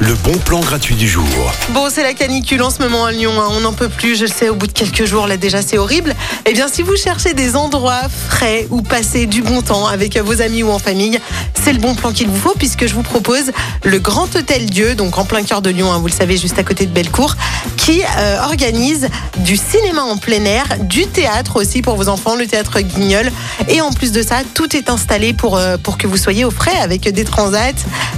le bon plan gratuit du jour. Bon, c'est la canicule en ce moment à Lyon, hein. on n'en peut plus, je le sais, au bout de quelques jours, là déjà c'est horrible. Eh bien, si vous cherchez des endroits frais où passer du bon temps avec vos amis ou en famille, c'est le bon plan qu'il vous faut puisque je vous propose le Grand Hôtel Dieu, donc en plein cœur de Lyon, hein, vous le savez, juste à côté de Bellecour, qui euh, organise du cinéma en plein air, du théâtre aussi pour vos enfants, le théâtre Guignol. Et en plus de ça, tout est installé pour, euh, pour que vous soyez au frais avec des transats,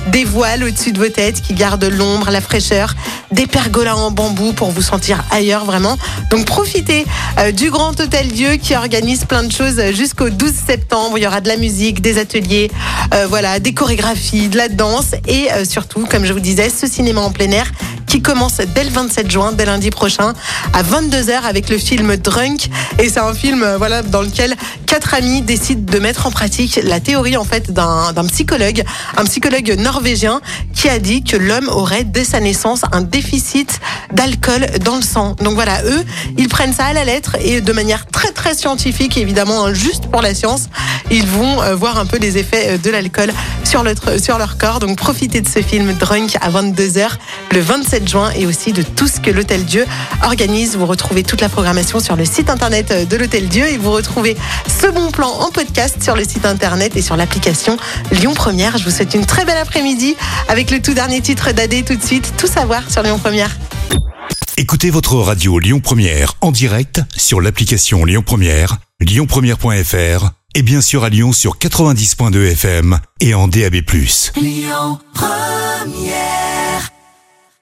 des voiles de vos têtes qui gardent l'ombre, la fraîcheur, des pergolas en bambou pour vous sentir ailleurs vraiment. Donc profitez euh, du Grand Hôtel Dieu qui organise plein de choses jusqu'au 12 septembre. Il y aura de la musique, des ateliers, euh, voilà, des chorégraphies, de la danse et euh, surtout, comme je vous disais, ce cinéma en plein air qui commence dès le 27 juin, dès lundi prochain, à 22h avec le film Drunk. Et c'est un film euh, voilà, dans lequel quatre amis décident de mettre en pratique la théorie en fait d'un psychologue, un psychologue norvégien qui a dit que l'homme aurait dès sa naissance un déficit d'alcool dans le sang. Donc voilà, eux, ils prennent ça à la lettre et de manière très très scientifique, évidemment, hein, juste pour la science, ils vont euh, voir un peu les effets euh, de l'alcool sur, leur- sur leur corps. Donc profitez de ce film Drunk à 22h le 27 juin et aussi de tout ce que l'Hôtel Dieu organise. Vous retrouvez toute la programmation sur le site internet de l'Hôtel Dieu et vous retrouvez ce bon plan en podcast sur le site internet et sur l'application Lyon Première. Je vous souhaite une très belle après-midi avec le tout dernier titre d'AD tout de suite. Tout savoir sur Lyon Première. Écoutez votre radio Lyon Première en direct sur l'application Lyon Première, lyonpremière.fr et bien sûr à Lyon sur 90.2 FM et en DAB+.